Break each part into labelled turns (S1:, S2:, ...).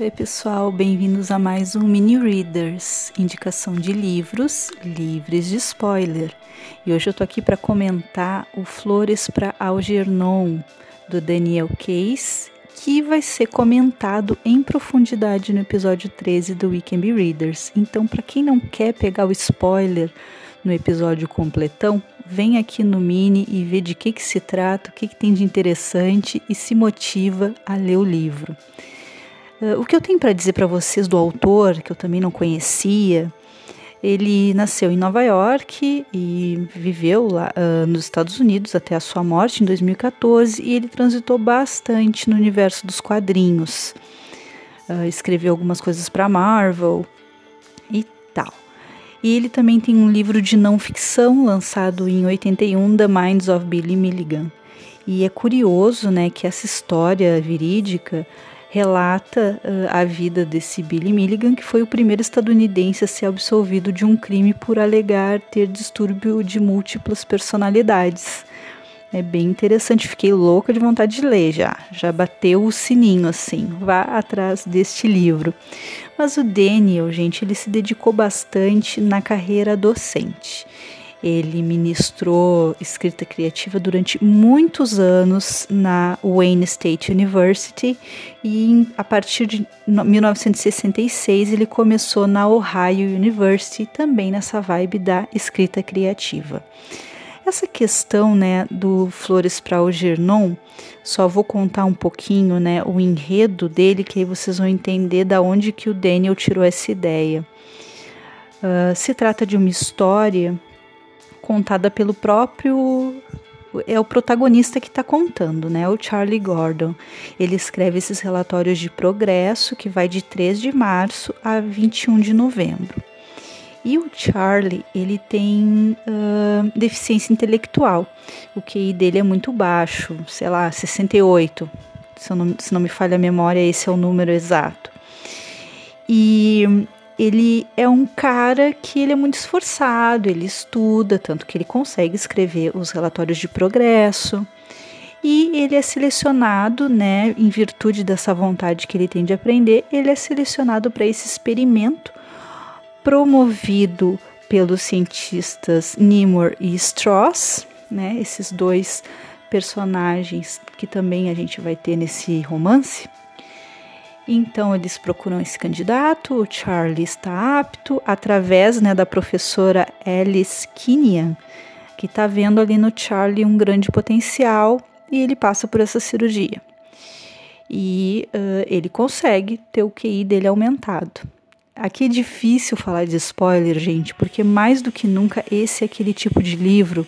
S1: Oi, pessoal, bem-vindos a mais um Mini Readers, indicação de livros livres de spoiler. E hoje eu tô aqui para comentar o Flores para Algernon do Daniel Case, que vai ser comentado em profundidade no episódio 13 do Weekend Readers. Então, para quem não quer pegar o spoiler no episódio completão, vem aqui no Mini e vê de que, que se trata, o que, que tem de interessante e se motiva a ler o livro. Uh, o que eu tenho para dizer para vocês do autor, que eu também não conhecia, ele nasceu em Nova York e viveu lá uh, nos Estados Unidos até a sua morte em 2014 e ele transitou bastante no universo dos quadrinhos. Uh, escreveu algumas coisas para Marvel e tal. E ele também tem um livro de não ficção lançado em 81, The Minds of Billy Milligan. E é curioso, né, que essa história verídica relata uh, a vida desse Billy Milligan, que foi o primeiro estadunidense a ser absolvido de um crime por alegar ter distúrbio de múltiplas personalidades. É bem interessante, fiquei louca de vontade de ler já. Já bateu o sininho assim. Vá atrás deste livro. Mas o Daniel, gente, ele se dedicou bastante na carreira docente. Ele ministrou escrita criativa durante muitos anos na Wayne State University e a partir de 1966 ele começou na Ohio University, também nessa vibe da escrita criativa. Essa questão, né, do Flores para Algernon, só vou contar um pouquinho, né, o enredo dele, que aí vocês vão entender da onde que o Daniel tirou essa ideia. Uh, se trata de uma história contada pelo próprio é o protagonista que está contando, né? O Charlie Gordon. Ele escreve esses relatórios de progresso que vai de 3 de março a 21 de novembro. E o Charlie, ele tem uh, deficiência intelectual. O QI dele é muito baixo, sei lá, 68. Se não, se não me falha a memória, esse é o número exato. E ele é um cara que ele é muito esforçado, ele estuda, tanto que ele consegue escrever os relatórios de progresso. E ele é selecionado, né, em virtude dessa vontade que ele tem de aprender, ele é selecionado para esse experimento promovido pelos cientistas Nimor e Strauss, né, esses dois personagens que também a gente vai ter nesse romance. Então eles procuram esse candidato, o Charlie está apto através né, da professora Alice Kinian, que está vendo ali no Charlie um grande potencial e ele passa por essa cirurgia. E uh, ele consegue ter o QI dele aumentado. Aqui é difícil falar de spoiler, gente, porque mais do que nunca esse é aquele tipo de livro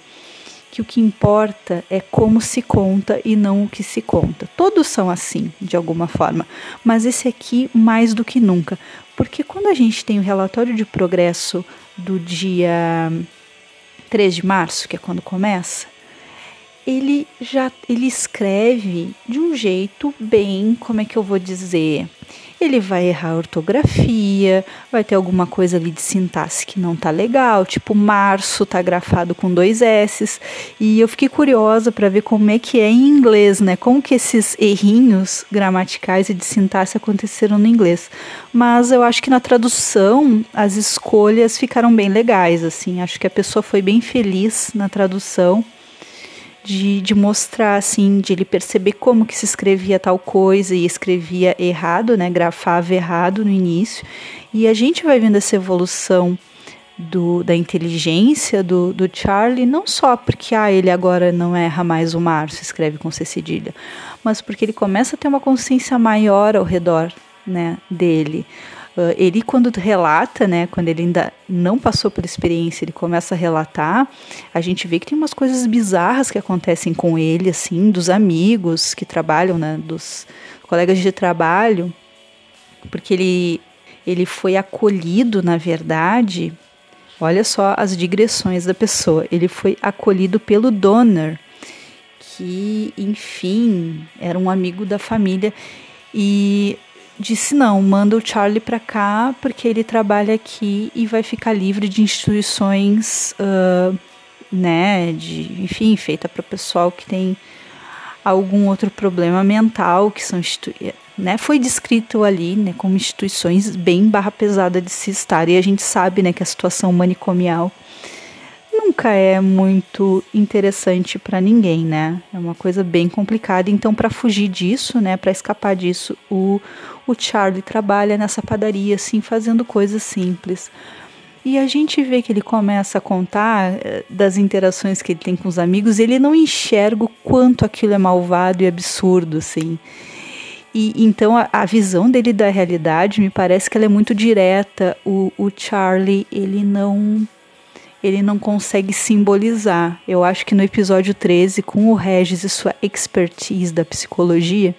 S1: que o que importa é como se conta e não o que se conta. Todos são assim, de alguma forma, mas esse aqui mais do que nunca, porque quando a gente tem o relatório de progresso do dia 3 de março, que é quando começa, ele já ele escreve de um jeito bem, como é que eu vou dizer? Ele vai errar a ortografia, vai ter alguma coisa ali de sintaxe que não tá legal, tipo março tá grafado com dois S's, e eu fiquei curiosa para ver como é que é em inglês, né? Como que esses errinhos gramaticais e de sintaxe aconteceram no inglês. Mas eu acho que na tradução as escolhas ficaram bem legais, assim, acho que a pessoa foi bem feliz na tradução de, de mostrar, assim, de ele perceber como que se escrevia tal coisa e escrevia errado, né? Grafava errado no início. E a gente vai vendo essa evolução do, da inteligência do, do Charlie, não só porque ah, ele agora não erra mais o Márcio, escreve com C cedilha, mas porque ele começa a ter uma consciência maior ao redor né, dele. Uh, ele, quando relata, né, quando ele ainda não passou por experiência, ele começa a relatar, a gente vê que tem umas coisas bizarras que acontecem com ele, assim, dos amigos que trabalham, né, dos colegas de trabalho, porque ele, ele foi acolhido, na verdade, olha só as digressões da pessoa, ele foi acolhido pelo Donner, que, enfim, era um amigo da família, e disse não, manda o Charlie para cá porque ele trabalha aqui e vai ficar livre de instituições, uh, né, de, enfim, feita para pessoal que tem algum outro problema mental, que são né, foi descrito ali, né, como instituições bem barra pesada de se estar. E a gente sabe, né, que a situação manicomial nunca é muito interessante para ninguém, né? É uma coisa bem complicada. Então, para fugir disso, né, para escapar disso, o, o Charlie trabalha nessa padaria, assim, fazendo coisas simples. E a gente vê que ele começa a contar eh, das interações que ele tem com os amigos, ele não enxerga o quanto aquilo é malvado e absurdo, assim. E então a, a, visão dele da realidade me parece que ela é muito direta. O, o Charlie, ele não ele não consegue simbolizar. Eu acho que no episódio 13, com o Regis e sua expertise da psicologia,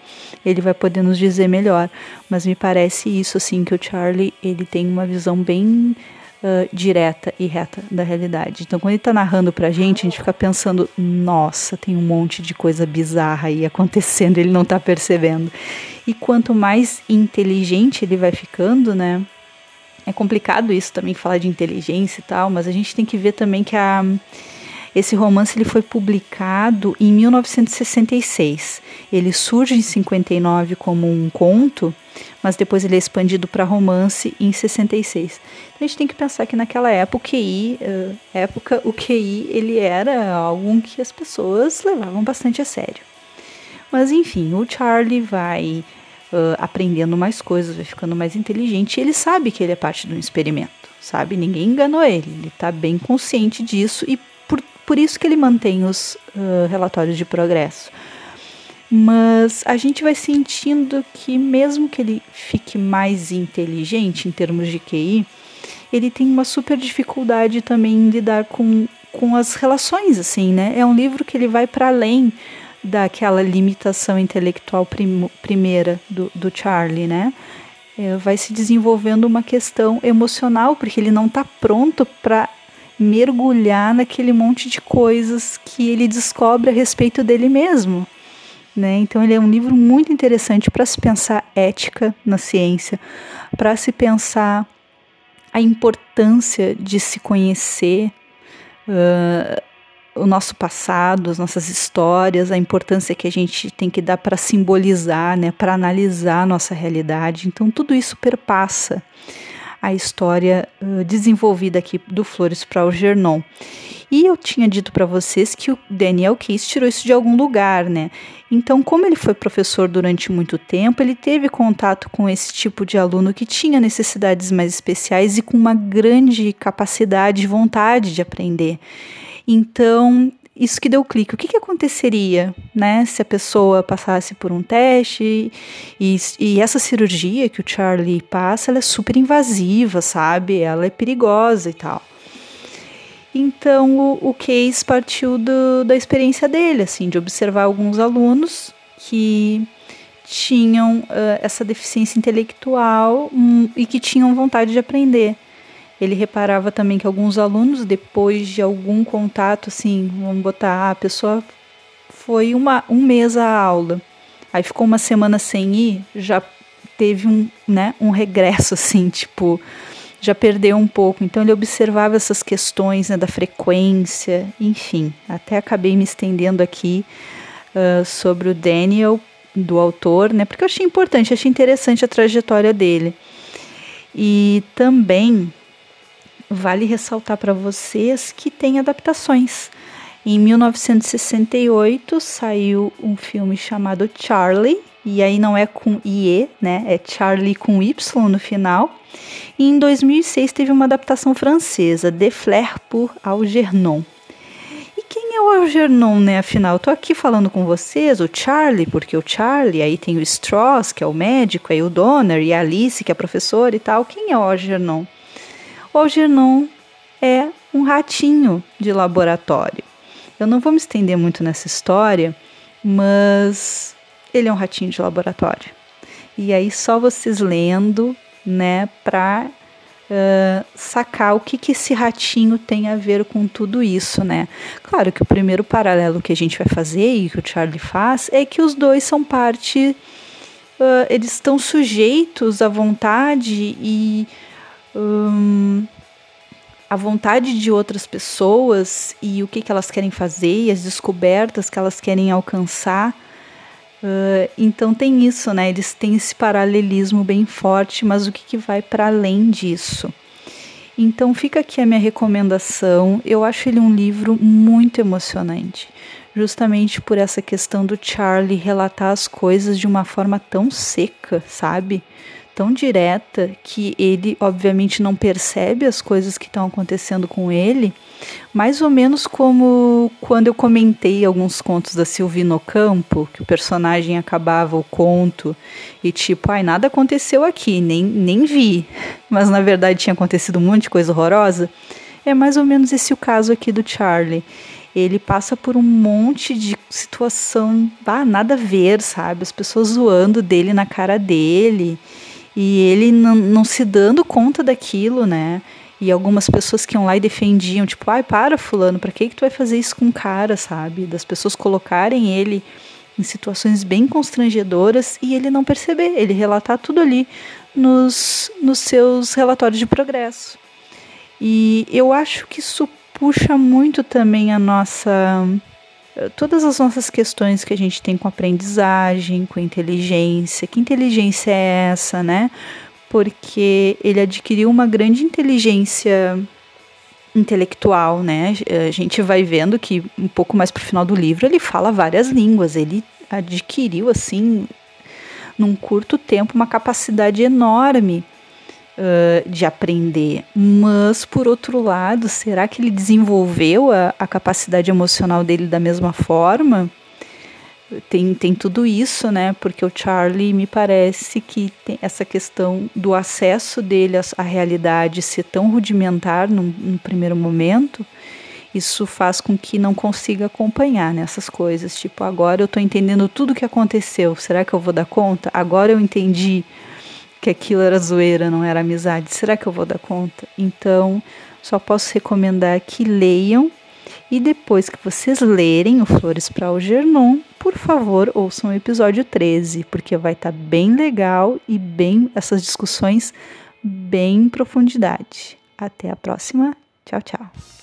S1: ele vai poder nos dizer melhor. Mas me parece isso, assim, que o Charlie, ele tem uma visão bem uh, direta e reta da realidade. Então, quando ele está narrando pra gente, a gente fica pensando, nossa, tem um monte de coisa bizarra aí acontecendo, ele não está percebendo. E quanto mais inteligente ele vai ficando, né, é complicado isso também falar de inteligência e tal, mas a gente tem que ver também que a, esse romance ele foi publicado em 1966. Ele surge em 59 como um conto, mas depois ele é expandido para romance em 66. Então a gente tem que pensar que naquela época o QI, uh, época, o QI ele era algo que as pessoas levavam bastante a sério. Mas enfim, o Charlie vai uh, aprendendo mais coisas, vai ficando mais inteligente. E ele sabe que ele é parte de um experimento, sabe? Ninguém enganou ele. Ele está bem consciente disso e por, por isso que ele mantém os uh, relatórios de progresso. Mas a gente vai sentindo que, mesmo que ele fique mais inteligente em termos de QI, ele tem uma super dificuldade também em lidar com, com as relações, assim, né? É um livro que ele vai para além daquela limitação intelectual prim primeira do, do Charlie, né? É, vai se desenvolvendo uma questão emocional, porque ele não está pronto para mergulhar naquele monte de coisas que ele descobre a respeito dele mesmo. Né? Então, ele é um livro muito interessante para se pensar ética na ciência, para se pensar a importância de se conhecer. Uh, o nosso passado, as nossas histórias, a importância que a gente tem que dar para simbolizar, né, para analisar a nossa realidade. Então tudo isso perpassa a história uh, desenvolvida aqui do Flores para o Gernon. E eu tinha dito para vocês que o Daniel Case tirou isso de algum lugar, né? Então, como ele foi professor durante muito tempo, ele teve contato com esse tipo de aluno que tinha necessidades mais especiais e com uma grande capacidade e vontade de aprender. Então, isso que deu clique. O que, que aconteceria, né, se a pessoa passasse por um teste e, e essa cirurgia que o Charlie passa, ela é super invasiva, sabe? Ela é perigosa e tal. Então, o, o case partiu do, da experiência dele, assim, de observar alguns alunos que tinham uh, essa deficiência intelectual um, e que tinham vontade de aprender. Ele reparava também que alguns alunos, depois de algum contato, assim, vamos botar, ah, a pessoa foi uma, um mês à aula, aí ficou uma semana sem ir, já teve um, né, um regresso, assim, tipo, já perdeu um pouco. Então ele observava essas questões né, da frequência, enfim. Até acabei me estendendo aqui uh, sobre o Daniel, do autor, né? Porque eu achei importante, achei interessante a trajetória dele. E também vale ressaltar para vocês que tem adaptações. Em 1968 saiu um filme chamado Charlie, e aí não é com IE, né? É Charlie com Y no final. E em 2006 teve uma adaptação francesa, De Flair por Algernon. E quem é o Algernon, né? Afinal, eu tô aqui falando com vocês, o Charlie, porque o Charlie, aí tem o Strauss, que é o médico, aí o Donner e a Alice, que é a professora e tal. Quem é o Algernon? O Algernon é um ratinho de laboratório. Eu não vou me estender muito nessa história, mas ele é um ratinho de laboratório. E aí só vocês lendo, né, para uh, sacar o que, que esse ratinho tem a ver com tudo isso, né? Claro que o primeiro paralelo que a gente vai fazer e que o Charlie faz é que os dois são parte, uh, eles estão sujeitos à vontade e hum, a vontade de outras pessoas e o que, que elas querem fazer e as descobertas que elas querem alcançar Uh, então tem isso, né? Eles têm esse paralelismo bem forte, mas o que, que vai para além disso? Então fica aqui a minha recomendação. Eu acho ele um livro muito emocionante, justamente por essa questão do Charlie relatar as coisas de uma forma tão seca, sabe? Tão direta que ele, obviamente, não percebe as coisas que estão acontecendo com ele, mais ou menos como quando eu comentei alguns contos da Silvina Campo, que o personagem acabava o conto e tipo, ai, nada aconteceu aqui, nem, nem vi, mas na verdade tinha acontecido um monte de coisa horrorosa. É mais ou menos esse o caso aqui do Charlie ele passa por um monte de situação, ah, nada a ver, sabe? As pessoas zoando dele na cara dele e ele não, se dando conta daquilo, né? E algumas pessoas que iam lá e defendiam, tipo, ai, para, fulano, para que, que tu vai fazer isso com o cara, sabe? Das pessoas colocarem ele em situações bem constrangedoras e ele não perceber, ele relatar tudo ali nos, nos seus relatórios de progresso. E eu acho que isso puxa muito também a nossa todas as nossas questões que a gente tem com aprendizagem, com inteligência. Que inteligência é essa, né? Porque ele adquiriu uma grande inteligência intelectual, né? A gente vai vendo que um pouco mais pro final do livro ele fala várias línguas, ele adquiriu assim num curto tempo uma capacidade enorme uh, de aprender. Mas, por outro lado, será que ele desenvolveu a, a capacidade emocional dele da mesma forma? Tem, tem tudo isso, né? Porque o Charlie me parece que tem essa questão do acesso dele à, à realidade ser tão rudimentar no primeiro momento isso faz com que não consiga acompanhar nessas coisas. Tipo, agora eu estou entendendo tudo o que aconteceu. Será que eu vou dar conta? Agora eu entendi que aquilo era zoeira, não era amizade. Será que eu vou dar conta? Então, só posso recomendar que leiam e depois que vocês lerem o Flores para Algernon, por favor, ouçam o episódio 13, porque vai estar tá bem legal e bem essas discussões bem em profundidade. Até a próxima. Tchau, tchau.